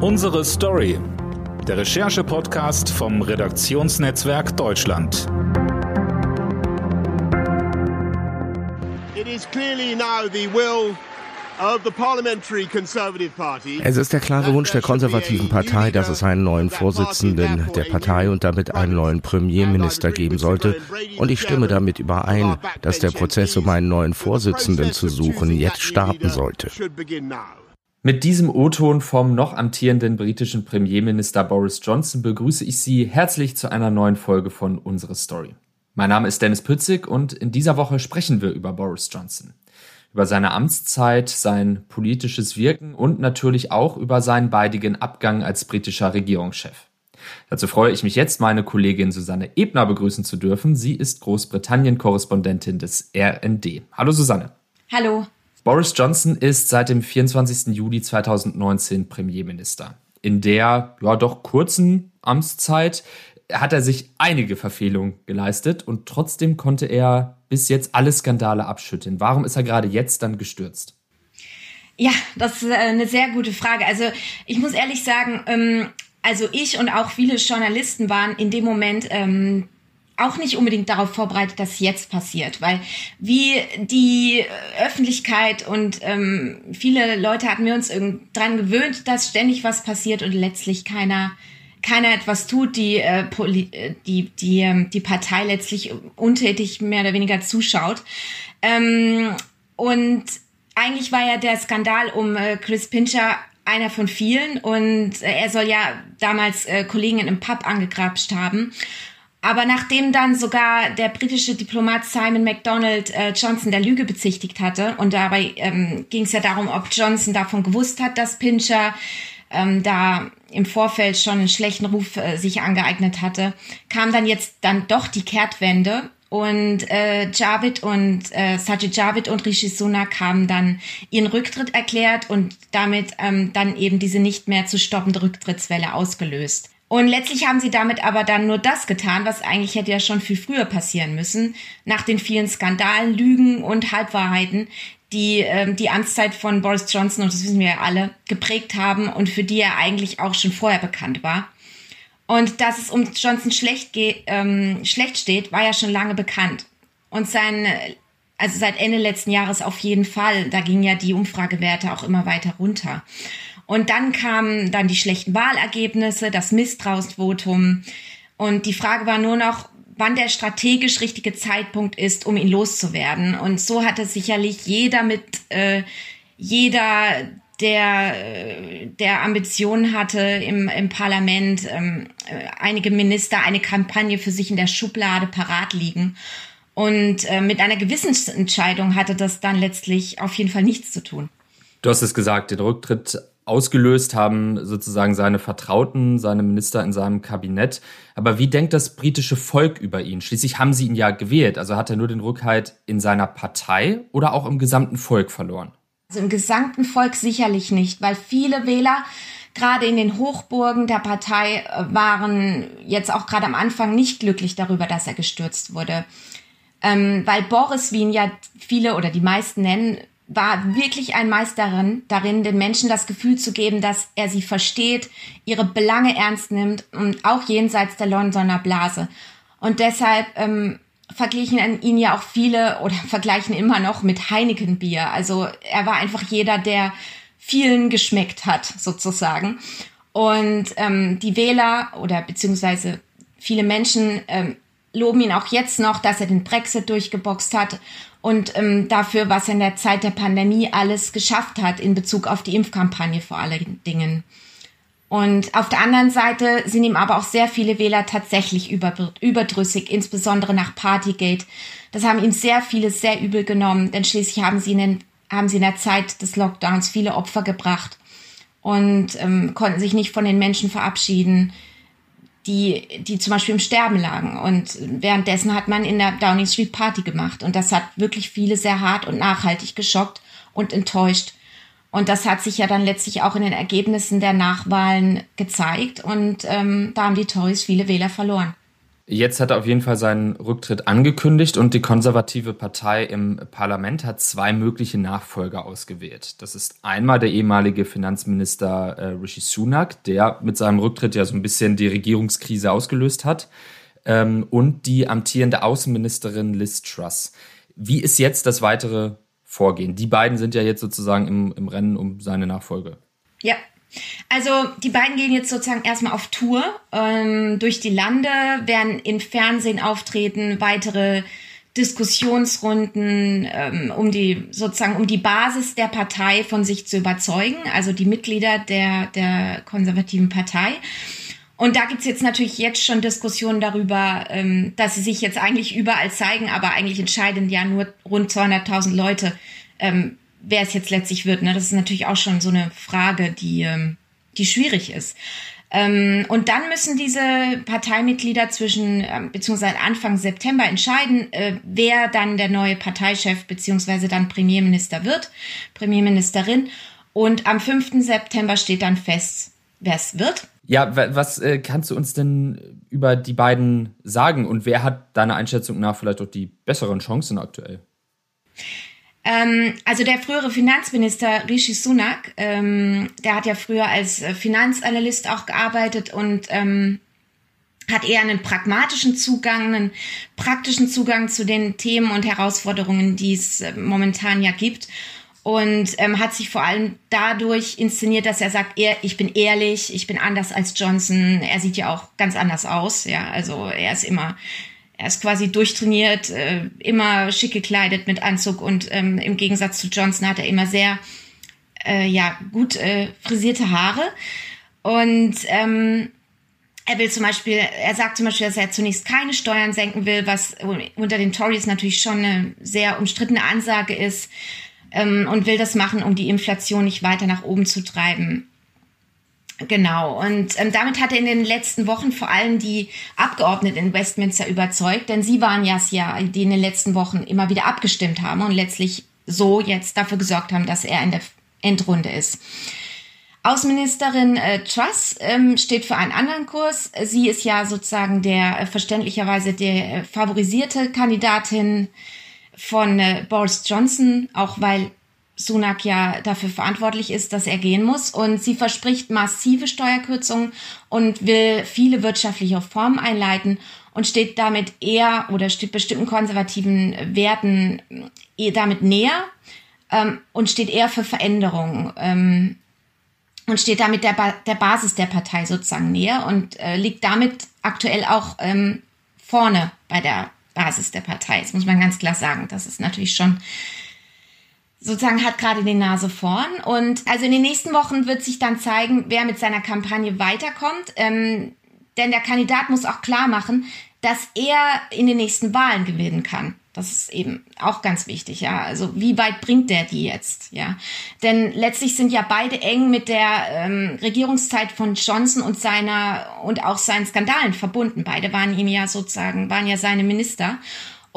Unsere Story. Der Recherche-Podcast vom Redaktionsnetzwerk Deutschland. It is clearly now the will es ist der klare Wunsch der konservativen Partei, dass es einen neuen Vorsitzenden der Partei und damit einen neuen Premierminister geben sollte. Und ich stimme damit überein, dass der Prozess, um einen neuen Vorsitzenden zu suchen, jetzt starten sollte. Mit diesem O-Ton vom noch amtierenden britischen Premierminister Boris Johnson begrüße ich Sie herzlich zu einer neuen Folge von Unsere Story. Mein Name ist Dennis Pützig und in dieser Woche sprechen wir über Boris Johnson über seine Amtszeit, sein politisches Wirken und natürlich auch über seinen beidigen Abgang als britischer Regierungschef. Dazu freue ich mich jetzt, meine Kollegin Susanne Ebner begrüßen zu dürfen. Sie ist Großbritannien-Korrespondentin des RND. Hallo Susanne. Hallo. Boris Johnson ist seit dem 24. Juli 2019 Premierminister. In der ja doch kurzen Amtszeit hat er sich einige Verfehlungen geleistet und trotzdem konnte er bis jetzt alle Skandale abschütteln. Warum ist er gerade jetzt dann gestürzt? Ja, das ist äh, eine sehr gute Frage. Also ich muss ehrlich sagen, ähm, also ich und auch viele Journalisten waren in dem Moment ähm, auch nicht unbedingt darauf vorbereitet, dass jetzt passiert, weil wie die Öffentlichkeit und ähm, viele Leute hatten wir uns dran gewöhnt, dass ständig was passiert und letztlich keiner keiner etwas tut, die, äh, äh, die, die, ähm, die Partei letztlich untätig mehr oder weniger zuschaut. Ähm, und eigentlich war ja der Skandal um äh, Chris Pincher einer von vielen und äh, er soll ja damals äh, Kollegen im Pub angegrapscht haben. Aber nachdem dann sogar der britische Diplomat Simon MacDonald äh, Johnson der Lüge bezichtigt hatte und dabei ähm, ging es ja darum, ob Johnson davon gewusst hat, dass Pincher ähm, da im Vorfeld schon einen schlechten Ruf äh, sich angeeignet hatte, kam dann jetzt dann doch die Kehrtwende und äh, Javid und äh, Sajid Javid und Rishi Sunak haben dann ihren Rücktritt erklärt und damit ähm, dann eben diese nicht mehr zu stoppende Rücktrittswelle ausgelöst. Und letztlich haben sie damit aber dann nur das getan, was eigentlich hätte ja schon viel früher passieren müssen, nach den vielen Skandalen, Lügen und Halbwahrheiten, die ähm, die Amtszeit von Boris Johnson, und das wissen wir ja alle, geprägt haben und für die er eigentlich auch schon vorher bekannt war. Und dass es um Johnson schlecht, ähm, schlecht steht, war ja schon lange bekannt. Und sein, also seit Ende letzten Jahres auf jeden Fall, da gingen ja die Umfragewerte auch immer weiter runter. Und dann kamen dann die schlechten Wahlergebnisse, das Misstrauensvotum. Und die Frage war nur noch, wann der strategisch richtige Zeitpunkt ist, um ihn loszuwerden. Und so hatte sicherlich jeder mit, äh, jeder, der, äh, der Ambitionen hatte im, im Parlament, ähm, äh, einige Minister eine Kampagne für sich in der Schublade parat liegen. Und äh, mit einer Gewissensentscheidung hatte das dann letztlich auf jeden Fall nichts zu tun. Du hast es gesagt, den Rücktritt ausgelöst haben sozusagen seine Vertrauten, seine Minister in seinem Kabinett. Aber wie denkt das britische Volk über ihn? Schließlich haben sie ihn ja gewählt. Also hat er nur den Rückhalt in seiner Partei oder auch im gesamten Volk verloren? Also im gesamten Volk sicherlich nicht, weil viele Wähler gerade in den Hochburgen der Partei äh, waren jetzt auch gerade am Anfang nicht glücklich darüber, dass er gestürzt wurde. Ähm, weil Boris, wie ihn ja viele oder die meisten nennen, war wirklich ein Meisterin darin, den Menschen das Gefühl zu geben, dass er sie versteht, ihre Belange ernst nimmt und auch jenseits der Londoner Blase. Und deshalb ähm, verglichen ihn ja auch viele oder vergleichen immer noch mit Heineken Bier. Also er war einfach jeder, der vielen geschmeckt hat, sozusagen. Und ähm, die Wähler oder beziehungsweise viele Menschen ähm, loben ihn auch jetzt noch, dass er den Brexit durchgeboxt hat und ähm, dafür, was er in der Zeit der Pandemie alles geschafft hat in Bezug auf die Impfkampagne vor allen Dingen. Und auf der anderen Seite sind ihm aber auch sehr viele Wähler tatsächlich überdrüssig, insbesondere nach Partygate. Das haben ihm sehr viele sehr übel genommen, denn schließlich haben sie in, haben sie in der Zeit des Lockdowns viele Opfer gebracht und ähm, konnten sich nicht von den Menschen verabschieden die, die zum Beispiel im Sterben lagen. Und währenddessen hat man in der Downing Street Party gemacht. Und das hat wirklich viele sehr hart und nachhaltig geschockt und enttäuscht. Und das hat sich ja dann letztlich auch in den Ergebnissen der Nachwahlen gezeigt. Und ähm, da haben die Tories viele Wähler verloren. Jetzt hat er auf jeden Fall seinen Rücktritt angekündigt und die konservative Partei im Parlament hat zwei mögliche Nachfolger ausgewählt. Das ist einmal der ehemalige Finanzminister äh, Rishi Sunak, der mit seinem Rücktritt ja so ein bisschen die Regierungskrise ausgelöst hat, ähm, und die amtierende Außenministerin Liz Truss. Wie ist jetzt das weitere Vorgehen? Die beiden sind ja jetzt sozusagen im, im Rennen um seine Nachfolge. Ja, also die beiden gehen jetzt sozusagen erstmal auf Tour ähm, durch die Lande, werden im Fernsehen auftreten, weitere Diskussionsrunden, ähm, um die sozusagen um die Basis der Partei von sich zu überzeugen, also die Mitglieder der, der konservativen Partei. Und da gibt's jetzt natürlich jetzt schon Diskussionen darüber, ähm, dass sie sich jetzt eigentlich überall zeigen, aber eigentlich entscheiden ja nur rund 200.000 Leute, ähm, wer es jetzt letztlich wird. Ne? Das ist natürlich auch schon so eine Frage, die, ähm, die schwierig ist. Ähm, und dann müssen diese Parteimitglieder zwischen ähm, beziehungsweise Anfang September entscheiden, äh, wer dann der neue Parteichef beziehungsweise dann Premierminister wird, Premierministerin. Und am 5. September steht dann fest, wer es wird. Ja, was äh, kannst du uns denn über die beiden sagen und wer hat deiner Einschätzung nach vielleicht auch die besseren Chancen aktuell? Ähm, also der frühere Finanzminister Rishi Sunak, ähm, der hat ja früher als äh, Finanzanalyst auch gearbeitet und ähm, hat eher einen pragmatischen Zugang, einen praktischen Zugang zu den Themen und Herausforderungen, die es äh, momentan ja gibt. Und ähm, hat sich vor allem dadurch inszeniert, dass er sagt, er, ich bin ehrlich, ich bin anders als Johnson. Er sieht ja auch ganz anders aus, ja. Also er ist immer er ist quasi durchtrainiert, äh, immer schick gekleidet mit Anzug und ähm, im Gegensatz zu Johnson hat er immer sehr äh, ja gut äh, frisierte Haare und ähm, er will zum Beispiel, er sagt zum Beispiel, dass er zunächst keine Steuern senken will, was unter den Tories natürlich schon eine sehr umstrittene Ansage ist ähm, und will das machen, um die Inflation nicht weiter nach oben zu treiben. Genau, und ähm, damit hat er in den letzten Wochen vor allem die Abgeordneten in Westminster überzeugt, denn sie waren ja, ja, die in den letzten Wochen immer wieder abgestimmt haben und letztlich so jetzt dafür gesorgt haben, dass er in der Endrunde ist. Außenministerin äh, Truss ähm, steht für einen anderen Kurs. Sie ist ja sozusagen der äh, verständlicherweise der äh, favorisierte Kandidatin von äh, Boris Johnson, auch weil Sunak ja dafür verantwortlich ist, dass er gehen muss. Und sie verspricht massive Steuerkürzungen und will viele wirtschaftliche Reformen einleiten und steht damit eher oder steht bestimmten konservativen Werten eh damit näher ähm, und steht eher für Veränderungen ähm, und steht damit der, ba der Basis der Partei sozusagen näher und äh, liegt damit aktuell auch ähm, vorne bei der Basis der Partei. Das muss man ganz klar sagen. Das ist natürlich schon sozusagen hat gerade die Nase vorn. Und also in den nächsten Wochen wird sich dann zeigen, wer mit seiner Kampagne weiterkommt. Ähm, denn der Kandidat muss auch klar machen, dass er in den nächsten Wahlen gewinnen kann. Das ist eben auch ganz wichtig, ja. Also wie weit bringt der die jetzt, ja? Denn letztlich sind ja beide eng mit der ähm, Regierungszeit von Johnson und seiner und auch seinen Skandalen verbunden. Beide waren ihm ja sozusagen waren ja seine Minister.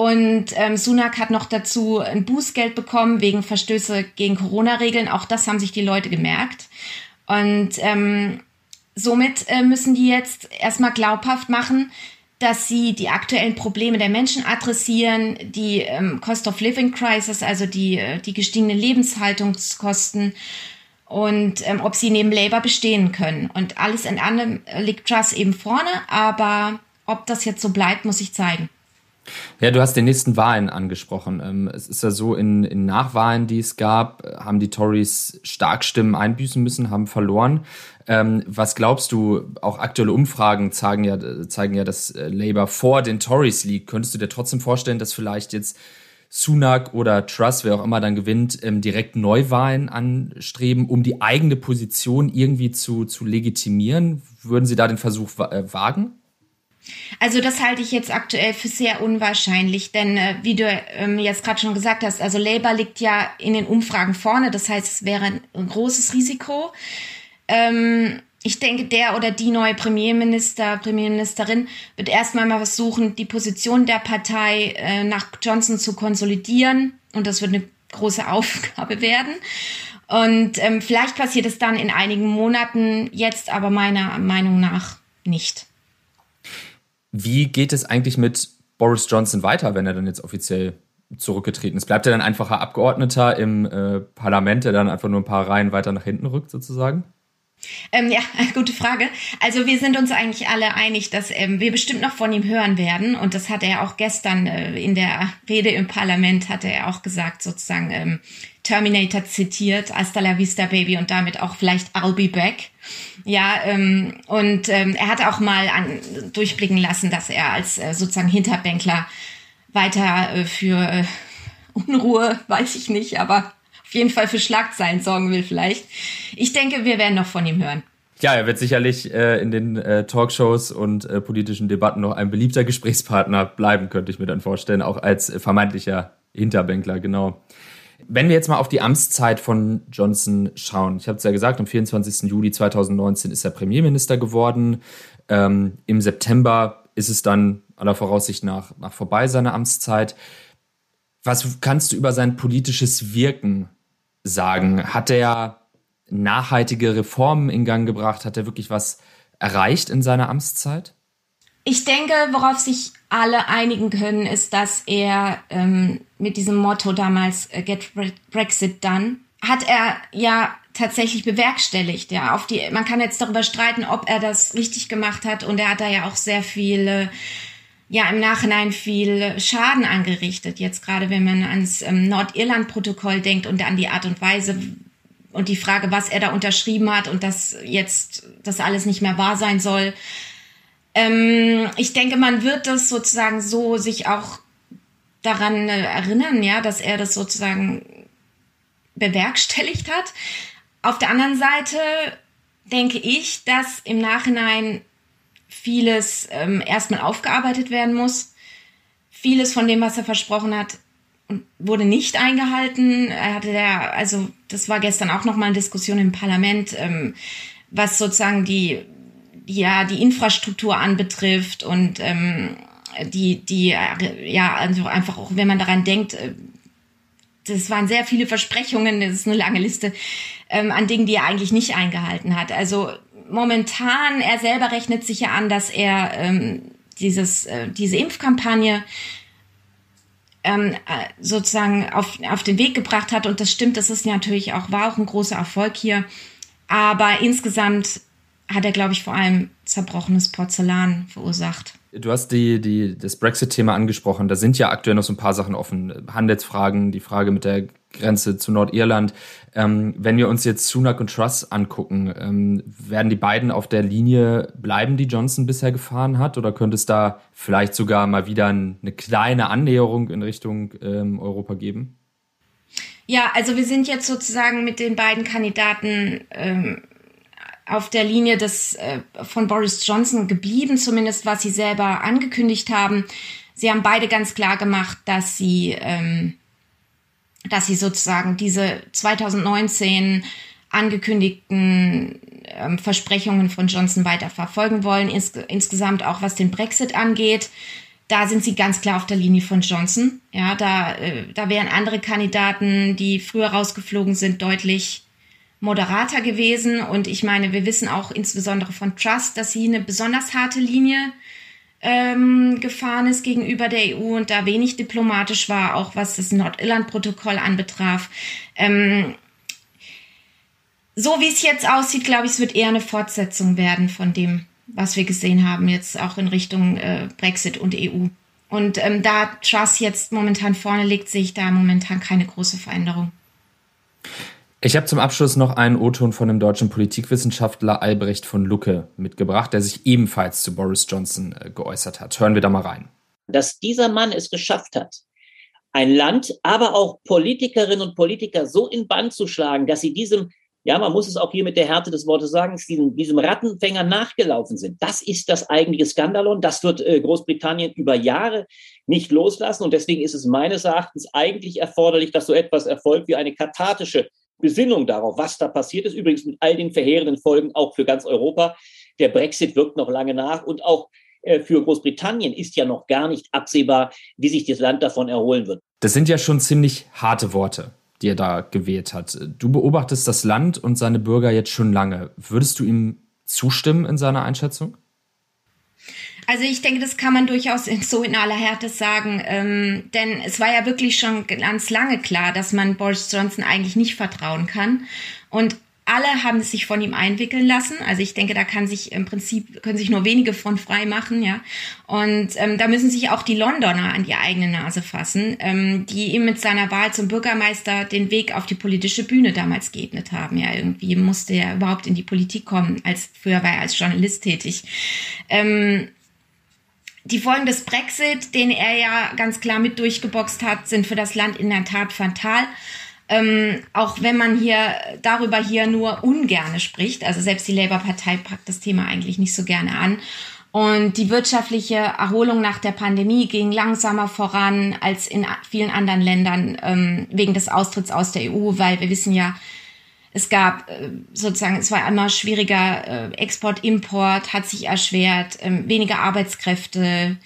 Und ähm, Sunak hat noch dazu ein Bußgeld bekommen wegen Verstöße gegen Corona-Regeln. Auch das haben sich die Leute gemerkt. Und ähm, somit äh, müssen die jetzt erstmal glaubhaft machen, dass sie die aktuellen Probleme der Menschen adressieren, die ähm, Cost of Living Crisis, also die, äh, die gestiegenen Lebenshaltungskosten und ähm, ob sie neben Labour bestehen können. Und alles in allem liegt Truss eben vorne, aber ob das jetzt so bleibt, muss ich zeigen. Ja, du hast den nächsten Wahlen angesprochen. Ähm, es ist ja so, in, in Nachwahlen, die es gab, haben die Tories stark Stimmen einbüßen müssen, haben verloren. Ähm, was glaubst du, auch aktuelle Umfragen zeigen ja, zeigen ja, dass äh, Labour vor den Tories liegt. Könntest du dir trotzdem vorstellen, dass vielleicht jetzt Sunak oder Truss, wer auch immer dann gewinnt, ähm, direkt Neuwahlen anstreben, um die eigene Position irgendwie zu, zu legitimieren? Würden Sie da den Versuch äh, wagen? Also das halte ich jetzt aktuell für sehr unwahrscheinlich, denn äh, wie du ähm, jetzt gerade schon gesagt hast, also Labour liegt ja in den Umfragen vorne, das heißt, es wäre ein, ein großes Risiko. Ähm, ich denke, der oder die neue Premierminister, Premierministerin wird erstmal mal versuchen, die Position der Partei äh, nach Johnson zu konsolidieren und das wird eine große Aufgabe werden. Und ähm, vielleicht passiert es dann in einigen Monaten, jetzt aber meiner Meinung nach nicht. Wie geht es eigentlich mit Boris Johnson weiter, wenn er dann jetzt offiziell zurückgetreten ist? Bleibt er dann einfacher Abgeordneter im äh, Parlament, der dann einfach nur ein paar Reihen weiter nach hinten rückt, sozusagen? Ähm, ja, gute Frage. Also wir sind uns eigentlich alle einig, dass ähm, wir bestimmt noch von ihm hören werden. Und das hat er auch gestern äh, in der Rede im Parlament, hatte er auch gesagt, sozusagen ähm, Terminator zitiert, Hasta la vista, Baby, und damit auch vielleicht I'll be back. Ja, ähm, und ähm, er hat auch mal an, durchblicken lassen, dass er als äh, sozusagen Hinterbänkler weiter äh, für äh, Unruhe, weiß ich nicht, aber auf jeden Fall für Schlagzeilen sorgen will vielleicht. Ich denke, wir werden noch von ihm hören. Ja, er wird sicherlich äh, in den äh, Talkshows und äh, politischen Debatten noch ein beliebter Gesprächspartner bleiben, könnte ich mir dann vorstellen, auch als vermeintlicher Hinterbänkler, genau. Wenn wir jetzt mal auf die Amtszeit von Johnson schauen, ich habe es ja gesagt, am 24. Juli 2019 ist er Premierminister geworden. Ähm, Im September ist es dann aller Voraussicht nach, nach vorbei, seine Amtszeit. Was kannst du über sein politisches Wirken sagen? Hat er nachhaltige Reformen in Gang gebracht? Hat er wirklich was erreicht in seiner Amtszeit? Ich denke, worauf sich alle einigen können, ist, dass er ähm, mit diesem Motto damals äh, Get Brexit Done hat er ja tatsächlich bewerkstelligt. Ja, auf die man kann jetzt darüber streiten, ob er das richtig gemacht hat und er hat da ja auch sehr viele ja im Nachhinein viel Schaden angerichtet. Jetzt gerade, wenn man ans ähm, Nordirland-Protokoll denkt und an die Art und Weise und die Frage, was er da unterschrieben hat und dass jetzt das alles nicht mehr wahr sein soll. Ähm, ich denke, man wird das sozusagen so sich auch daran äh, erinnern, ja, dass er das sozusagen bewerkstelligt hat. Auf der anderen Seite denke ich, dass im Nachhinein vieles ähm, erstmal aufgearbeitet werden muss. Vieles von dem, was er versprochen hat, wurde nicht eingehalten. Er hatte da, also das war gestern auch nochmal eine Diskussion im Parlament, ähm, was sozusagen die, ja, die Infrastruktur anbetrifft und ähm, die, die, ja, also einfach auch, wenn man daran denkt, äh, das waren sehr viele Versprechungen, das ist eine lange Liste ähm, an Dingen, die er eigentlich nicht eingehalten hat. Also momentan, er selber rechnet sich ja an, dass er ähm, dieses, äh, diese Impfkampagne ähm, äh, sozusagen auf, auf den Weg gebracht hat. Und das stimmt, das ist natürlich auch, war auch ein großer Erfolg hier. Aber insgesamt hat er, glaube ich, vor allem zerbrochenes Porzellan verursacht. Du hast die, die, das Brexit-Thema angesprochen. Da sind ja aktuell noch so ein paar Sachen offen. Handelsfragen, die Frage mit der Grenze zu Nordirland. Ähm, wenn wir uns jetzt Sunak und Truss angucken, ähm, werden die beiden auf der Linie bleiben, die Johnson bisher gefahren hat? Oder könnte es da vielleicht sogar mal wieder eine kleine Annäherung in Richtung ähm, Europa geben? Ja, also wir sind jetzt sozusagen mit den beiden Kandidaten ähm, auf der Linie des, äh, von Boris Johnson geblieben, zumindest was sie selber angekündigt haben. Sie haben beide ganz klar gemacht, dass sie, ähm, dass sie sozusagen diese 2019 angekündigten ähm, Versprechungen von Johnson weiter verfolgen wollen, ins, insgesamt auch was den Brexit angeht. Da sind sie ganz klar auf der Linie von Johnson. Ja, da, äh, da wären andere Kandidaten, die früher rausgeflogen sind, deutlich moderater gewesen. Und ich meine, wir wissen auch insbesondere von Trust, dass sie eine besonders harte Linie ähm, gefahren ist gegenüber der EU und da wenig diplomatisch war, auch was das Nordirland-Protokoll anbetraf. Ähm, so wie es jetzt aussieht, glaube ich, es wird eher eine Fortsetzung werden von dem, was wir gesehen haben, jetzt auch in Richtung äh, Brexit und EU. Und ähm, da Truss jetzt momentan vorne liegt, sehe ich da momentan keine große Veränderung. Ich habe zum Abschluss noch einen O-Ton von dem deutschen Politikwissenschaftler Albrecht von Lucke mitgebracht, der sich ebenfalls zu Boris Johnson äh, geäußert hat. Hören wir da mal rein. Dass dieser Mann es geschafft hat, ein Land, aber auch Politikerinnen und Politiker so in Band zu schlagen, dass sie diesem, ja, man muss es auch hier mit der Härte des Wortes sagen, diesem, diesem Rattenfänger nachgelaufen sind. Das ist das eigentliche Skandalon. Das wird äh, Großbritannien über Jahre nicht loslassen. Und deswegen ist es meines Erachtens eigentlich erforderlich, dass so etwas erfolgt wie eine kathartische Besinnung darauf, was da passiert ist. Übrigens mit all den verheerenden Folgen auch für ganz Europa. Der Brexit wirkt noch lange nach und auch äh, für Großbritannien ist ja noch gar nicht absehbar, wie sich das Land davon erholen wird. Das sind ja schon ziemlich harte Worte, die er da gewählt hat. Du beobachtest das Land und seine Bürger jetzt schon lange. Würdest du ihm zustimmen in seiner Einschätzung? Also ich denke, das kann man durchaus so in aller Härte sagen, ähm, denn es war ja wirklich schon ganz lange klar, dass man Boris Johnson eigentlich nicht vertrauen kann. Und alle haben sich von ihm einwickeln lassen. Also ich denke, da kann sich im Prinzip können sich nur wenige von frei machen, ja. Und ähm, da müssen sich auch die Londoner an die eigene Nase fassen, ähm, die ihm mit seiner Wahl zum Bürgermeister den Weg auf die politische Bühne damals geebnet haben. Ja, irgendwie musste er überhaupt in die Politik kommen. Als früher war er als Journalist tätig. Ähm, die Folgen des Brexit, den er ja ganz klar mit durchgeboxt hat, sind für das Land in der Tat fatal. Ähm, auch wenn man hier darüber hier nur ungerne spricht, also selbst die Labour-Partei packt das Thema eigentlich nicht so gerne an. Und die wirtschaftliche Erholung nach der Pandemie ging langsamer voran als in vielen anderen Ländern ähm, wegen des Austritts aus der EU, weil wir wissen ja, es gab äh, sozusagen, es war immer schwieriger, äh, Export, Import hat sich erschwert, ähm, weniger Arbeitskräfte,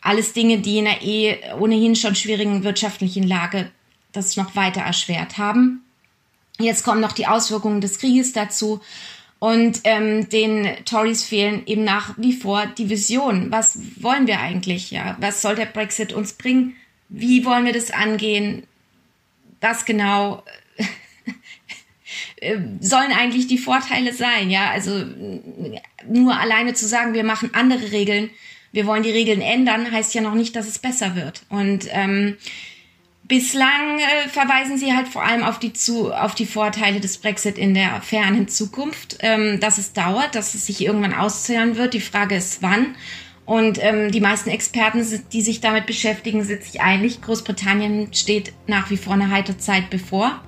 alles Dinge, die in einer eh ohnehin schon schwierigen wirtschaftlichen Lage das noch weiter erschwert haben. Jetzt kommen noch die Auswirkungen des Krieges dazu. Und ähm, den Tories fehlen eben nach wie vor die Vision. Was wollen wir eigentlich? Ja, was soll der Brexit uns bringen? Wie wollen wir das angehen? Was genau sollen eigentlich die Vorteile sein? Ja, also nur alleine zu sagen, wir machen andere Regeln, wir wollen die Regeln ändern, heißt ja noch nicht, dass es besser wird. Und ähm, bislang äh, verweisen sie halt vor allem auf die zu auf die Vorteile des Brexit in der fernen Zukunft, ähm, dass es dauert, dass es sich irgendwann auszahlen wird. Die Frage ist, wann. Und ähm, die meisten Experten, die sich damit beschäftigen, sind sich einig. Großbritannien steht nach wie vor eine heite Zeit bevor.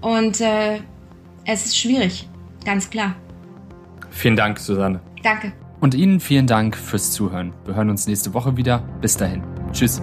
Und äh, es ist schwierig, ganz klar. Vielen Dank, Susanne. Danke. Und Ihnen vielen Dank fürs Zuhören. Wir hören uns nächste Woche wieder. Bis dahin. Tschüss.